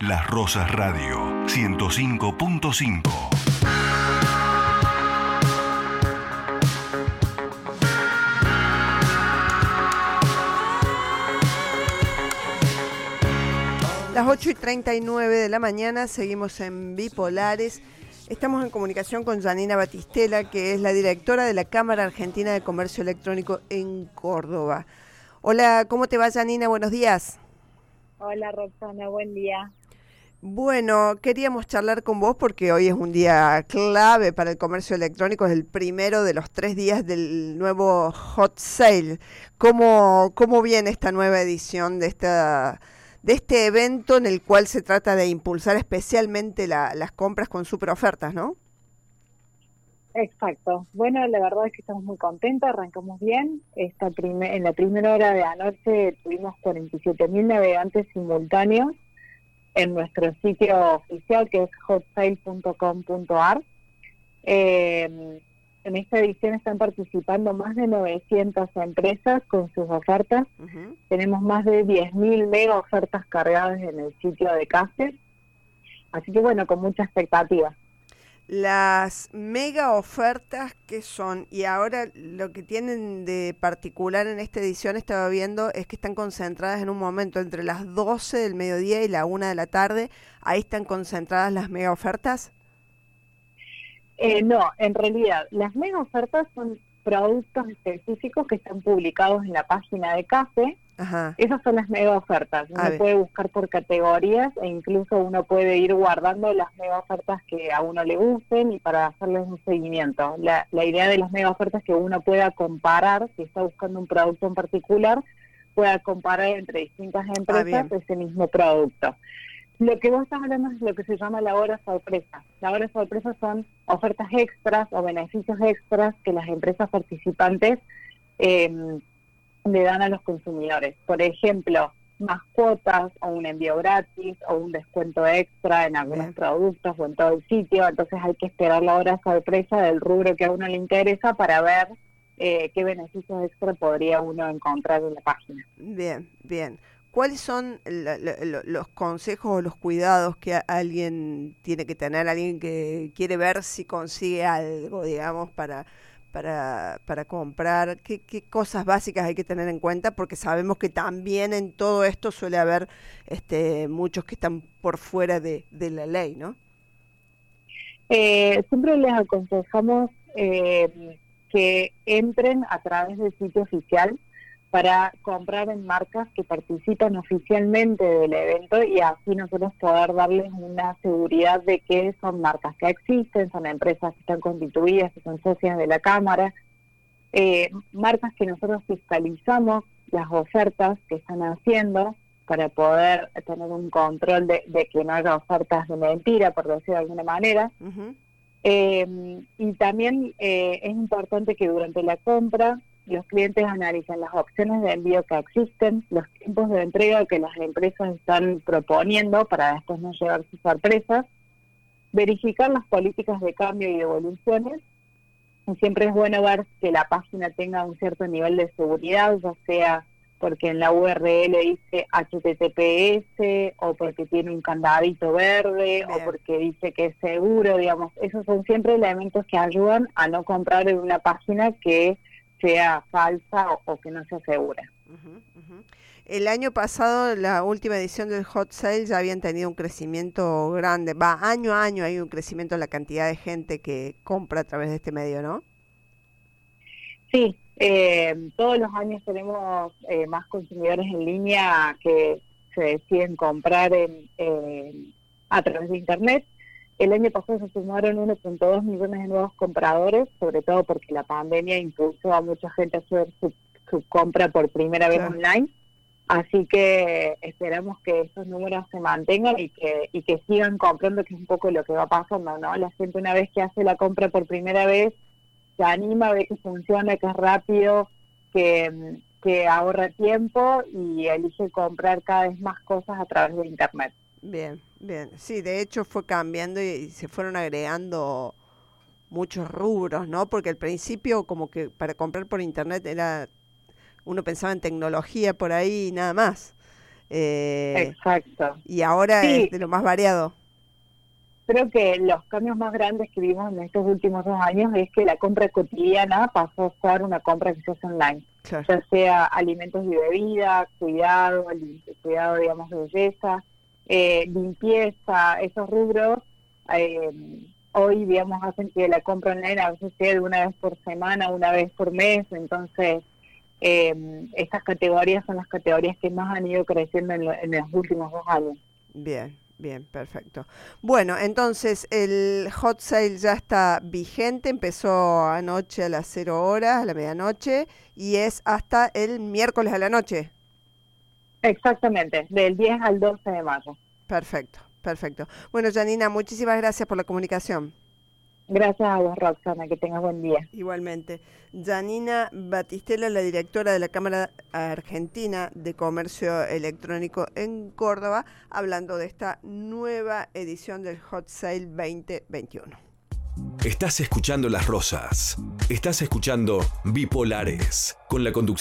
Las Rosas Radio 105.5. Las 8 y 39 de la mañana seguimos en Bipolares. Estamos en comunicación con Janina Batistela, que es la directora de la Cámara Argentina de Comercio Electrónico en Córdoba. Hola, ¿cómo te va Janina? Buenos días. Hola Roxana, buen día. Bueno, queríamos charlar con vos porque hoy es un día clave para el comercio electrónico, es el primero de los tres días del nuevo Hot Sale. ¿Cómo, cómo viene esta nueva edición de esta de este evento en el cual se trata de impulsar especialmente las compras con super ofertas, ¿no? Exacto. Bueno, la verdad es que estamos muy contentos, arrancamos bien. Esta en la primera hora de anoche tuvimos 47 mil navegantes simultáneos en nuestro sitio oficial que es hotsale.com.ar. Eh, en esta edición están participando más de 900 empresas con sus ofertas. Tenemos más de 10.000 mega ofertas cargadas en el sitio de Cáceres. Así que bueno, con mucha expectativa. Las mega ofertas que son, y ahora lo que tienen de particular en esta edición, estaba viendo, es que están concentradas en un momento entre las 12 del mediodía y la 1 de la tarde. Ahí están concentradas las mega ofertas. Eh, no, en realidad, las mega ofertas son productos específicos que están publicados en la página de CAFE. Esas son las mega ofertas. Uno puede buscar por categorías e incluso uno puede ir guardando las mega ofertas que a uno le gusten y para hacerles un seguimiento. La, la idea de las mega ofertas es que uno pueda comparar, si está buscando un producto en particular, pueda comparar entre distintas ah, empresas ese mismo producto. Lo que vos estás hablando es lo que se llama la hora sorpresa. La hora sorpresa son ofertas extras o beneficios extras que las empresas participantes em, le dan a los consumidores. Por ejemplo, más cuotas o un envío gratis o un descuento extra en algunos productos o en todo el sitio. Entonces hay que esperar la hora sorpresa del rubro que a uno le interesa para ver eh, qué beneficios extra podría uno encontrar en la página. Bien, bien. ¿Cuáles son los consejos o los cuidados que alguien tiene que tener, alguien que quiere ver si consigue algo, digamos, para, para, para comprar? ¿Qué, cosas básicas hay que tener en cuenta? Porque sabemos que también en todo esto suele haber este, muchos que están por fuera de, la ley, ¿no? Eh, siempre les aconsejamos eh, que entren a través del sitio oficial para comprar en marcas que participan oficialmente del evento y así nosotros poder darles una seguridad de que son marcas que existen, son empresas que están constituidas, que son socias de la Cámara, eh, marcas que nosotros fiscalizamos las ofertas que están haciendo para poder tener un control de, que no haya ofertas de mentira, por decirlo de alguna manera. Eh, y también eh, es importante que durante la compra los clientes analizan las opciones de envío que existen, los tiempos de entrega que las empresas están proponiendo para después no llevar sus sorpresas, verificar las políticas de cambio y devoluciones. Y siempre es bueno ver que la página tenga un cierto nivel de seguridad, ya sea porque en la URL dice HTTPS o porque tiene un candadito verde o porque dice que es seguro, digamos, esos son siempre elementos que ayudan a no comprar en una página que sea falsa o, que no sea segura. El año pasado, la última edición del Hot Sale ya habían tenido un crecimiento grande. Va, año a año hay un crecimiento en la cantidad de gente que compra a través de este medio, ¿no? Sí, eh, todos los años tenemos eh, más consumidores en línea que se deciden comprar en, a través de Internet. El año pasado se sumaron 1.2 millones de nuevos compradores, sobre todo porque la pandemia impulsó a mucha gente a hacer su, compra por primera vez online. Así que esperamos que esos números se mantengan y que, y que sigan comprando, que es un poco lo que va pasando, ¿no? La gente una vez que hace la compra por primera vez se anima, ve que funciona, que es rápido, que, que ahorra tiempo y elige comprar cada vez más cosas a través de Internet. Bien, bien. Sí, de hecho fue cambiando y, se fueron agregando muchos rubros, ¿no? Porque al principio como que para comprar por internet era uno pensaba en tecnología por ahí y nada más. Eh, Exacto. Y ahora Sí. es de lo más variado. Creo que los cambios más grandes que vimos en estos últimos dos años es que la compra cotidiana pasó a ser una compra que se hace online, Claro. ya sea alimentos y bebida, cuidado, cuidado, digamos, de belleza, eh, limpieza, esos rubros, eh, hoy, digamos, hacen que la compra online a veces sea de una vez por semana, una vez por mes, entonces eh, estas categorías son las categorías que más han ido creciendo en, lo- en los últimos dos años. Bien, bien, perfecto. Bueno, entonces el hot sale ya está vigente, empezó anoche a las 0 horas, a la medianoche, y es hasta el miércoles a la noche. Exactamente, del 10 al 12 de mayo. Perfecto, perfecto. Bueno, Janina, muchísimas gracias por la comunicación. Gracias a vos, Roxana, que tengas buen día. Igualmente. Janina Batistela, la directora de la Cámara Argentina de Comercio Electrónico en Córdoba, hablando de esta nueva edición del Hot Sale 2021. Estás escuchando Las Rosas. Estás escuchando Bipolares, con la conducción